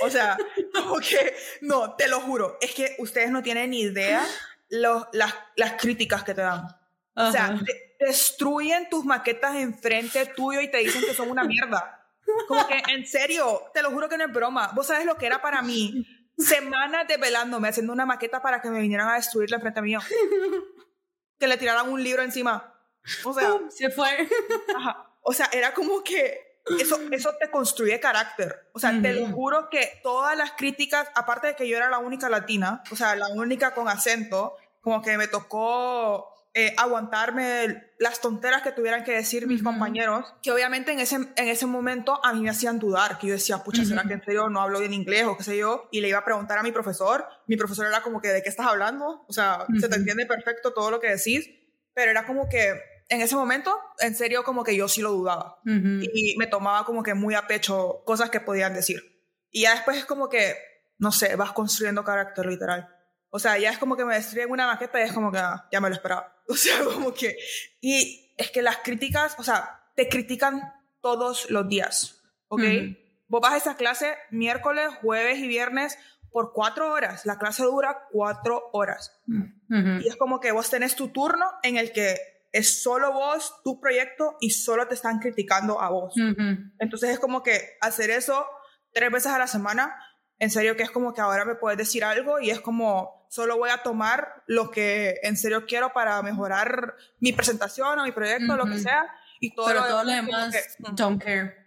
O sea, como que, no, te lo juro, es que ustedes no tienen ni idea los, las, las críticas que te dan. O sea, destruyen tus maquetas enfrente tuyo y te dicen que son una mierda. Como que, en serio, te lo juro que no es broma. Vos sabes lo que era para mí. Semanas desvelándome haciendo una maqueta para que me vinieran a destruirla enfrente mío que le tiraran un libro encima. O sea, se fue. O sea, era como que eso, eso te construye carácter. O sea, te lo juro que todas las críticas, aparte de que yo era la única latina, o sea, la única con acento, como que me tocó eh, aguantarme las tonteras que tuvieran que decir mis compañeros, que obviamente en ese, en ese momento a mí me hacían dudar, que yo decía, pucha, ¿será que en serio no hablo bien inglés o qué sé yo? Y le iba a preguntar a mi profesor, mi profesor era como que, ¿de qué estás hablando? O sea, se te entiende perfecto todo lo que decís, pero era como que en ese momento, en serio, como que yo sí lo dudaba. Y me tomaba como que muy a pecho cosas que podían decir. Y ya después es como que, no sé, vas construyendo carácter literal. O sea, ya es como que me destruyen una maqueta y es como que ah, ya me lo esperaba. O sea, como que... Y es que las críticas, o sea, te critican todos los días, ¿ok? Vos vas a esa clase miércoles, jueves y viernes por cuatro horas. La clase dura cuatro horas. Y es como que vos tenés tu turno en el que es solo vos, tu proyecto, y solo te están criticando a vos. Entonces es como que hacer eso tres veces a la semana, en serio que es como que ahora me puedes decir algo y es como solo voy a tomar lo que en serio quiero para mejorar mi presentación o mi proyecto, lo que sea. Y todo Pero lo todo lo demás, don't care.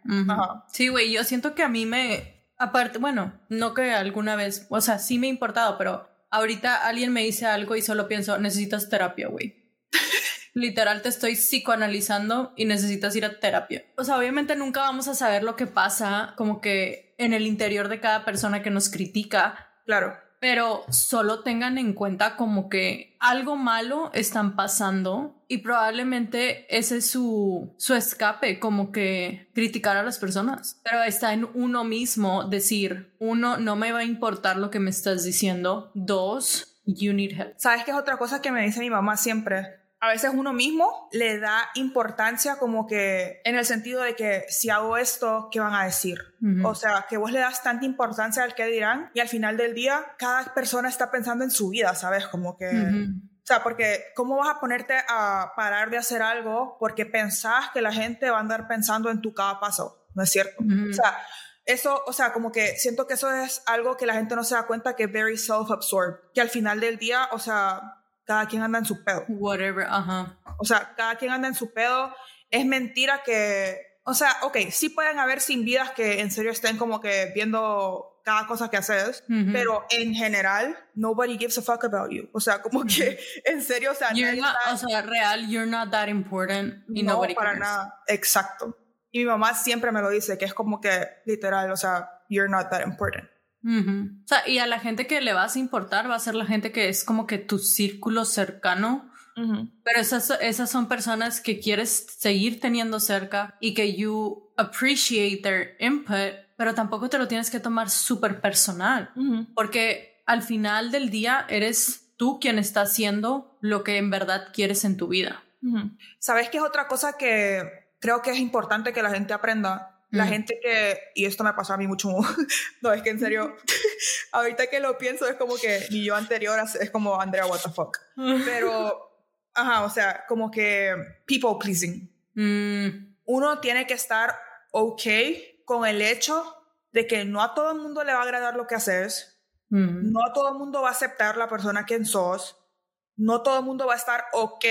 Sí, güey, yo siento que a mí me, aparte, bueno, no que alguna vez, o sea, sí me ha importado, pero ahorita alguien me dice algo y solo pienso, necesitas terapia, güey. Literal, te estoy psicoanalizando y necesitas ir a terapia. O sea, obviamente nunca vamos a saber lo que pasa como que en el interior de cada persona que nos critica. Claro pero solo tengan en cuenta como que algo malo están pasando y probablemente ese es su, su escape, como que criticar a las personas. Pero está en uno mismo decir, uno, no me va a importar lo que me estás diciendo, dos, you need help. ¿Sabes qué es otra cosa que me dice mi mamá siempre? A veces uno mismo le da importancia como que en el sentido de que si hago esto, ¿qué van a decir? O sea, que vos le das tanta importancia al que dirán y al final del día cada persona está pensando en su vida, ¿sabes? Como que... O sea, porque ¿cómo vas a ponerte a parar de hacer algo porque pensás que la gente va a andar pensando en tu cada paso? No es cierto. O sea, eso, o sea, como que siento que eso es algo que la gente no se da cuenta que es very self-absorbed. Que al final del día, o sea, cada quien anda en su pedo. Whatever, ajá. O sea, cada quien anda en su pedo. Es mentira que, o sea, ok, sí pueden haber sin vidas que en serio estén como que viendo cada cosa que haces, pero en general, nobody gives a fuck about you. O sea, como que en serio, o sea, o sea, real, you're not that important y no, nobody para nada. Exacto. Y mi mamá siempre me lo dice, que es como que literal, o sea, you're not that important. O sea, y a la gente que le vas a importar va a ser la gente que es como que tu círculo cercano. Pero esas, esas son personas que quieres seguir teniendo cerca y que you appreciate their input, pero tampoco te lo tienes que tomar súper personal, porque al final del día eres tú quien está haciendo lo que en verdad quieres en tu vida. ¿Sabes qué es otra cosa que creo que es importante que la gente aprenda? La gente que, y esto me pasó a mí mucho, no, es que en serio, ahorita que lo pienso es como que mi yo anterior es como Andrea, what the fuck. Pero, ajá, o sea, como que people pleasing. Mm. Uno tiene que estar ok con el hecho de que no a todo el mundo le va a agradar lo que haces, Mm. no a todo el mundo va a aceptar la persona que sos, no todo el mundo va a estar ok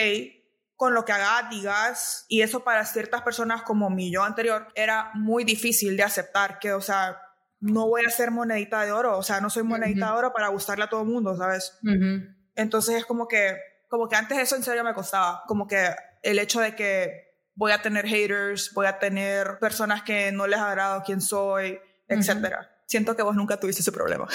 con lo que hagas, digas, y eso para ciertas personas como mi yo anterior era muy difícil de aceptar, que, o sea, no voy a ser monedita de oro, o sea, no soy monedita de oro para gustarle a todo el mundo, ¿sabes? Entonces es como que, como que antes eso en serio me costaba, como que el hecho de que voy a tener haters, voy a tener personas que no les agrado quién soy, etcétera. Siento que vos nunca tuviste ese problema.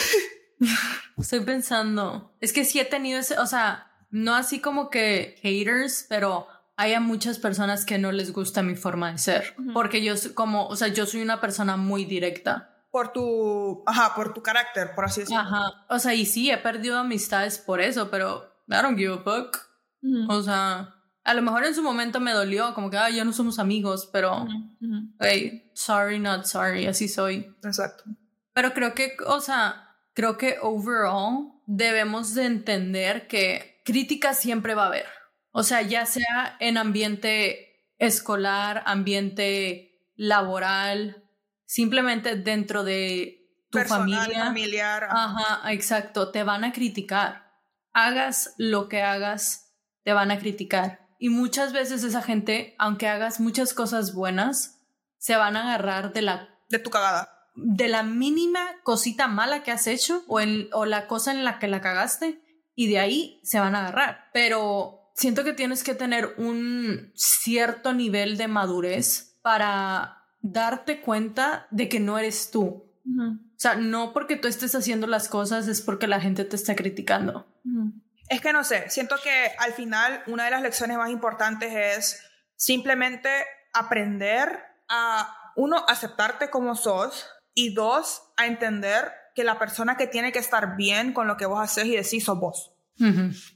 Estoy pensando, es que sí he tenido ese, o sea, no así como que haters, pero hay a muchas personas que no les gusta mi forma de ser, porque yo soy como, o sea, yo soy una persona muy directa. Por tu, ajá, por tu carácter, por así decirlo. Ajá, o sea, y sí, he perdido amistades por eso, pero I don't give a fuck. O sea, a lo mejor en su momento me dolió, como que, ah, ya no somos amigos, pero, hey, sorry, not sorry, así soy. Exacto. Pero creo que, o sea, creo que overall debemos de entender que crítica siempre va a haber. O sea, ya sea en ambiente escolar, ambiente laboral, simplemente dentro de tu Personal, familia. familiar. ajá. Ajá, exacto, te van a criticar. Hagas lo que hagas, te van a criticar. Y muchas veces esa gente, aunque hagas muchas cosas buenas, se van a agarrar de la De tu cagada. de la mínima cosita mala que has hecho o la cosa en la que la cagaste y de ahí se van a agarrar. Pero siento que tienes que tener un cierto nivel de madurez para darte cuenta de que no eres tú. O sea, no porque tú estés haciendo las cosas es porque la gente te está criticando. Es que no sé, siento que al final una de las lecciones más importantes es simplemente aprender a, uno, aceptarte como sos y dos, a entender que la persona que tiene que estar bien con lo que vos haces y decís sos vos.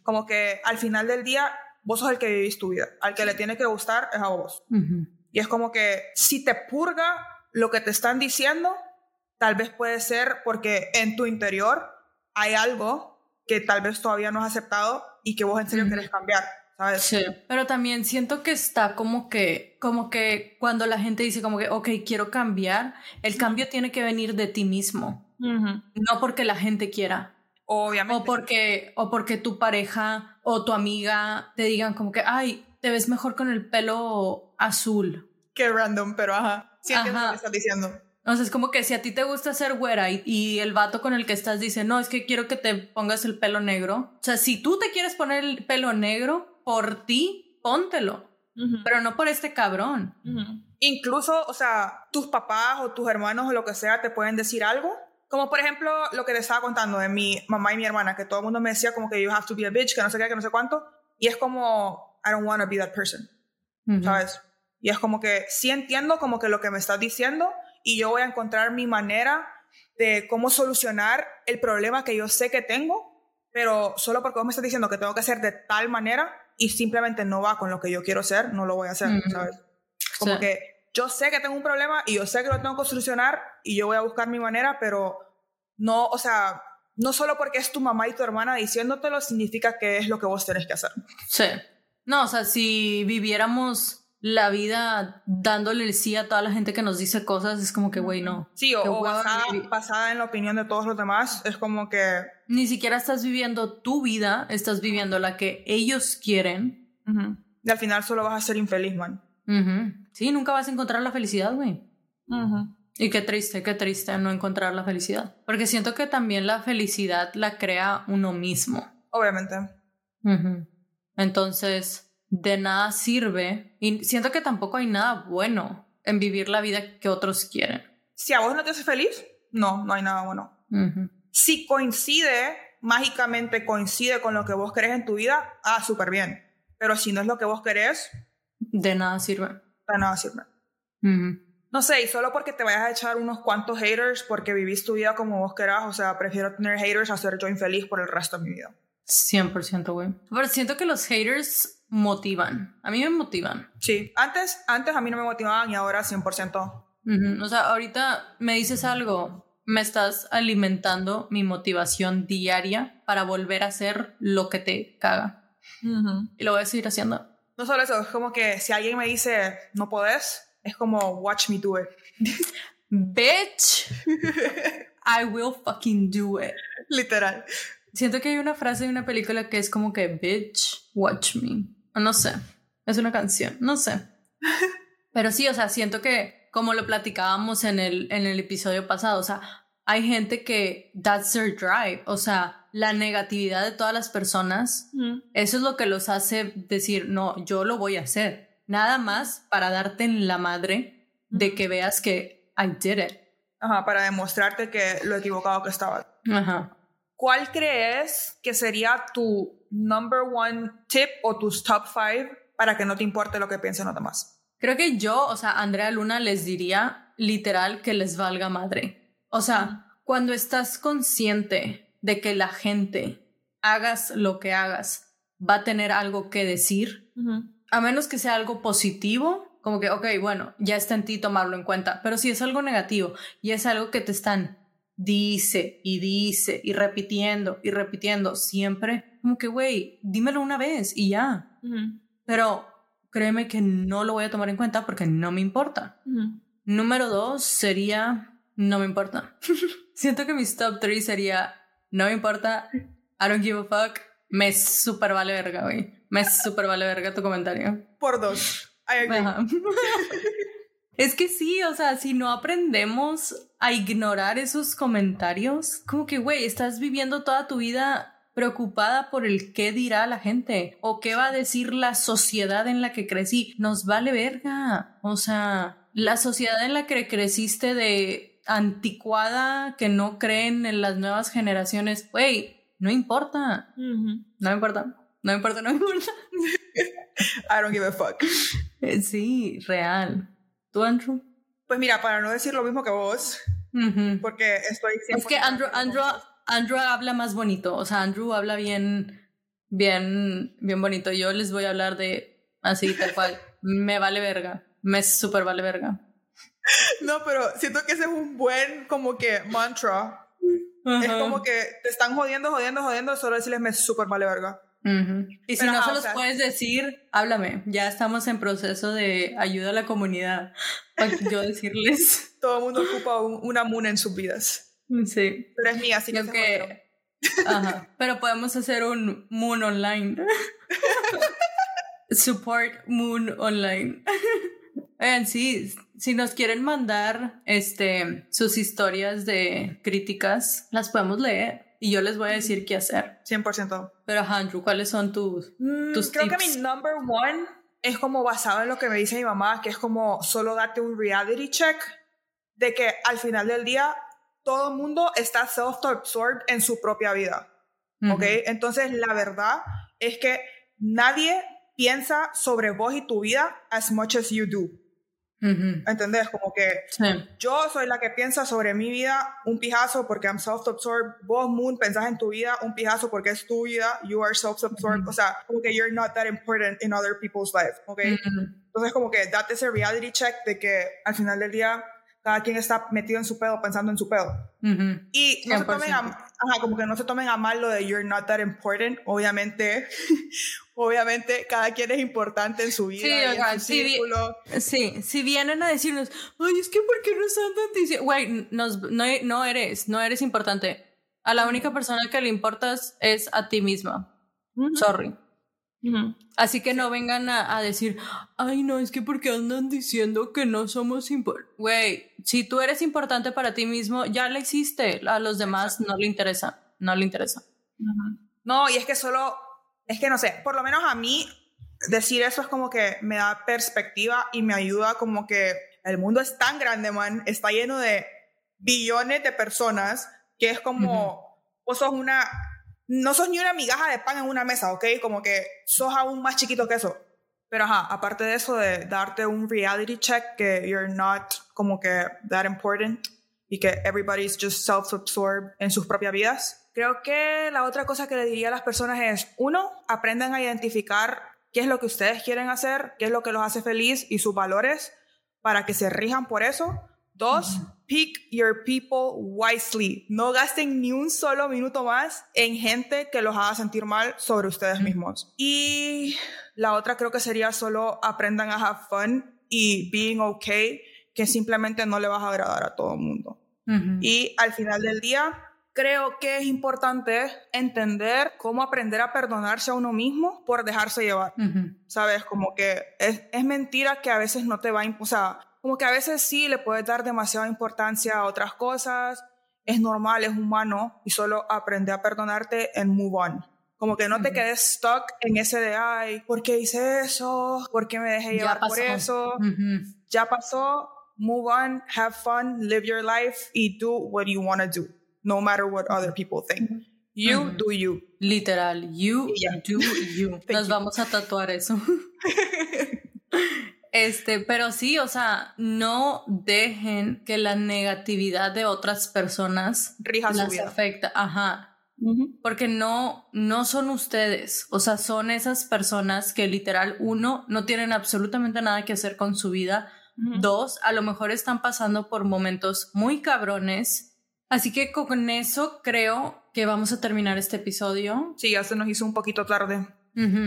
Como que al final del día, vos sos el que vivís tu vida. Al que le tiene que gustar es a vos. Y es como que si te purga lo que te están diciendo, tal vez puede ser porque en tu interior hay algo que tal vez todavía no has aceptado y que vos en serio Ujú. querés cambiar, ¿sabes? Sí, pero también siento que está como que, como que cuando la gente dice como que, ok, quiero cambiar, el cambio tiene que venir de ti mismo, no porque la gente quiera, Obviamente. o porque, o porque tu pareja o tu amiga te digan como que, ay, te ves mejor con el pelo azul. Qué random, pero ajá. Sí entiendo Ajá. lo que estás diciendo. O sea, es como que si a ti te gusta ser güera y, y el vato con el que estás dice, no, es que quiero que te pongas el pelo negro. O sea, si tú te quieres poner el pelo negro, por ti, póntelo. Pero no por este cabrón. Incluso, o sea, tus papás o tus hermanos o lo que sea te pueden decir algo. Como por ejemplo lo que te estaba contando de mi mamá y mi hermana, que todo el mundo me decía como que you have to be a bitch, que no sé qué, que no sé cuánto. Y es como, I don't want to be that person, Ujú. ¿sabes? Y es como que sí entiendo como que lo que me estás diciendo y yo voy a encontrar mi manera de cómo solucionar el problema que yo sé que tengo, pero solo porque vos me estás diciendo que tengo que hacer de tal manera y simplemente no va con lo que yo quiero ser, no lo voy a hacer, Ujú. ¿sabes? Como Sí. que yo sé que tengo un problema y yo sé que lo tengo que solucionar y yo voy a buscar mi manera, pero no, o sea, no solo porque es tu mamá y tu hermana diciéndotelo significa que es lo que vos tenés que hacer. Sí. No, o sea, si viviéramos la vida dándole el sí a toda la gente que nos dice cosas, es como que, güey, no. Sí, o, o basada, basada en la opinión de todos los demás, es como que... Ni siquiera estás viviendo tu vida, estás viviendo la que ellos quieren. Y al final solo vas a ser infeliz, man. Ujú. Sí, nunca vas a encontrar la felicidad, güey. Y qué triste, qué triste no encontrar la felicidad. Porque siento que también la felicidad la crea uno mismo. Obviamente. Entonces, de nada sirve. Y siento que tampoco hay nada bueno en vivir la vida que otros quieren. Si a vos no te hace feliz, no, no hay nada bueno. Si coincide, mágicamente coincide con lo que vos querés en tu vida, ah, súper bien. pero si no es lo que vos querés, de nada sirve. De nada sirve. No sé, y solo porque te vayas a echar unos cuantos haters porque vivís tu vida como vos querás, o sea, prefiero tener haters a ser yo infeliz por el resto de mi vida. 100%, güey. Pero siento que los haters motivan. A mí me motivan. Sí, antes, antes a mí no me motivaban y ahora 100%. O sea, ahorita me dices algo, me estás alimentando mi motivación diaria para volver a hacer lo que te caga. Y lo voy a seguir haciendo. No solo eso, es como que si alguien me dice no podés, es como watch me do it. Bitch, I will fucking do it. Literal. Siento que hay una frase de una película que es como que bitch, watch me. No sé, es una canción, no sé. Pero sí, o sea, siento que como lo platicábamos en el, en el episodio pasado, o sea, hay gente que that's their drive, o sea, la negatividad de todas las personas, eso es lo que los hace decir, no, yo lo voy a hacer. Nada más para darte en la madre de que veas que I did it. Ajá, para demostrarte que lo equivocado que estaba. Ajá. ¿Cuál crees que sería tu number one tip o tus top five para que no te importe lo que piensen los demás? Creo que yo, o sea, Andrea Luna les diría literal que les valga madre. O sea, cuando estás consciente de que la gente, hagas lo que hagas, va a tener algo que decir, a menos que sea algo positivo, como que, ok, bueno, ya está en ti tomarlo en cuenta, pero si es algo negativo y es algo que te están dice y dice y repitiendo y repitiendo siempre, como que, güey, dímelo una vez y ya. Pero créeme que no lo voy a tomar en cuenta porque no me importa. Número dos sería, no me importa. Siento que mis top three sería, no me importa, I don't give a fuck, me super vale verga, güey. Me super vale verga tu comentario. Por dos. es que sí, o sea, si no aprendemos a ignorar esos comentarios, como que, güey, estás viviendo toda tu vida preocupada por el qué dirá la gente o qué va a decir la sociedad en la que crecí. Nos vale verga. O sea, la sociedad en la que creciste de anticuada, que no creen en las nuevas generaciones, güey, no importa. No me importa. No me importa, no me importa. I don't give a fuck. Eh, sí, real. ¿Tú, Andrew? Pues mira, para no decir lo mismo que vos, porque estoy... Es que Andrew, Andrew, Andrew habla más bonito, o sea, Andrew habla bien, bien, bien bonito. Yo les voy a hablar de así, tal cual. me vale verga, me súper vale verga. No, pero siento que ese es un buen como que mantra. Es como que te están jodiendo, jodiendo, jodiendo, solo decirles me súper vale verga. Y si no se los puedes decir, háblame. Ya estamos en proceso de ayuda a la comunidad. Para yo decirles. Todo el mundo ocupa una muna en sus vidas. Sí. Pero es mía, así que... Ajá. Pero podemos hacer un Moon Online. Support Moon Online. Oigan, sí, si nos quieren mandar este, sus historias de críticas, las podemos leer y yo les voy a decir qué hacer. 100%. Pero Andrew, ¿cuáles son tus, mm, tus Creo que mi number one es como basado en lo que me dice mi mamá, que es como solo darte un reality check de que al final del día todo el mundo está self-absorbed en su propia vida. ¿Ok? Entonces, la verdad es que nadie piensa sobre vos y tu vida as much as you do. ¿Entendés? Como que yo soy la que piensa sobre mi vida un pijazo porque I'm self-absorbed. Vos, Moon, pensás en tu vida un pijazo porque es tu vida. You are self-absorbed. O sea, como que you're not that important in other people's life. ¿Ok? Entonces, como que date ese reality check de que al final del día cada quien está metido en su pedo pensando en su pedo. Y no se tomen a, ajá, como que no se tomen a mal lo de you're not that important. Obviamente, obviamente cada quien es importante en su vida. Sí, y en su sí, sí, si vienen a decirnos, ay, es que ¿por qué no están diciendo? Güey, no, no eres, no eres importante. A la única persona que le importas es a ti misma. Sorry. Así que no vengan a, decir, ay, no, es que porque andan diciendo que no somos importantes. Güey, si tú eres importante para ti mismo, ya le existe. A los demás no le interesa. No le interesa. No, y es que solo, es que no sé, por lo menos a mí decir eso es como que me da perspectiva y me ayuda como que el mundo es tan grande, man, está lleno de billones de personas que es como, vos sos una no sos ni una migaja de pan en una mesa, ¿ok? Como que sos aún más chiquito que eso. Pero ajá, aparte de eso, de darte un reality check que you're not como que that important y que everybody's just self-absorbed en sus propias vidas. Creo que la otra cosa que le diría a las personas es, uno, aprendan a identificar qué es lo que ustedes quieren hacer, qué es lo que los hace feliz y sus valores para que se rijan por eso. Dos, pick your people wisely. No gasten ni un solo minuto más en gente que los haga sentir mal sobre ustedes mismos. Y la otra creo que sería solo aprendan a have fun y being okay, que simplemente no le vas a agradar a todo el mundo. Y al final del día, creo que es importante entender cómo aprender a perdonarse a uno mismo por dejarse llevar. ¿Sabes? Como que es, es, mentira que a veces no te va a... O sea, como que a veces sí le puedes dar demasiada importancia a otras cosas. Es normal, es humano y solo aprende a perdonarte en move on. Como que no te quedes stuck en ese de, ay, ¿por qué hice eso? ¿Por qué me dejé llevar por eso? Ya pasó, move on, have fun, live your life y do what you want to do, no matter what other people think. You do you. Literal, you do you. Nos vamos a tatuar eso. Este, pero sí, o sea, no dejen que la negatividad de otras personas Rija las vida. afecta. Ajá. Porque no, no son ustedes, o sea, son esas personas que literal, uno, no tienen absolutamente nada que hacer con su vida, Dos, a lo mejor están pasando por momentos muy cabrones. Así que con eso creo que vamos a terminar este episodio. Sí, ya se nos hizo un poquito tarde.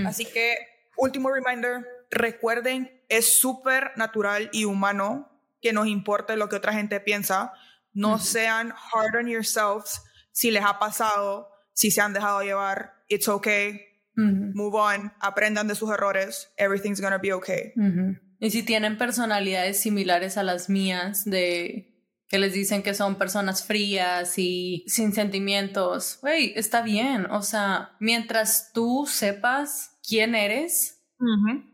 Así que, último reminder, recuerden, es súper natural y humano que nos importe lo que otra gente piensa. No sean hard on yourselves si les ha pasado, si se han dejado llevar. It's okay. Move on. Aprendan de sus errores. Everything's gonna be okay. Y si tienen personalidades similares a las mías, de que les dicen que son personas frías y sin sentimientos, güey, está bien. O sea, mientras tú sepas quién eres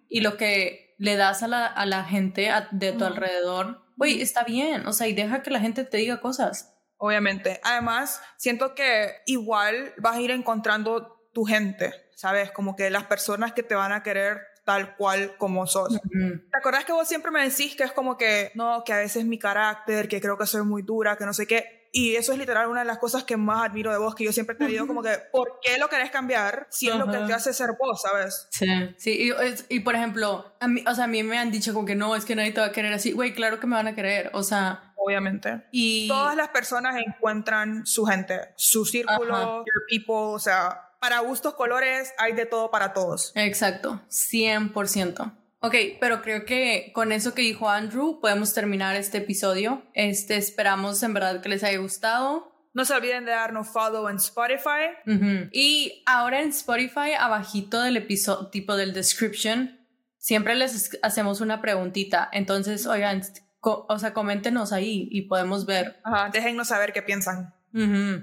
y lo que le das a la, a la gente de tu alrededor, güey, está bien. O sea, y deja que la gente te diga cosas. Obviamente. Además, siento que igual vas a ir encontrando tu gente, ¿sabes? Como que las personas que te van a querer tal cual como sos. ¿Te acordás que vos siempre me decís que es como que, no, que a veces mi carácter, que creo que soy muy dura, que no sé qué? Y eso es literal una de las cosas que más admiro de vos, que yo siempre te digo como que, ¿por qué lo querés cambiar si es lo que te hace ser vos, sabes? Sí, sí, y, y, por ejemplo, a mí, o sea, a mí me han dicho como que no, es que nadie te va a querer así, güey, claro que me van a querer, o sea... Obviamente. Y... Todas las personas encuentran su gente, su círculo, your people, o sea, para gustos colores hay de todo para todos. Exacto, 100%. Ok, pero creo que con eso que dijo Andrew podemos terminar este episodio. Este, esperamos en verdad que les haya gustado. No se olviden de darnos follow en Spotify. Y ahora en Spotify, abajito del episodio, tipo del description, siempre les hacemos una preguntita. Entonces, oigan, o sea, coméntenos ahí y podemos ver. Ajá, déjennos saber qué piensan.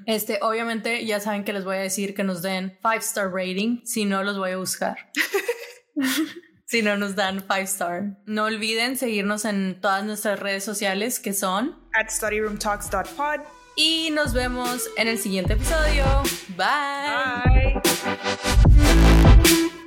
Este, obviamente, ya saben que les voy a decir que nos den five star rating. Si no, los voy a buscar. si no nos dan five star. No olviden seguirnos en todas nuestras redes sociales que son at studyroomtalks.pod. Y nos vemos en el siguiente episodio. Bye. Bye.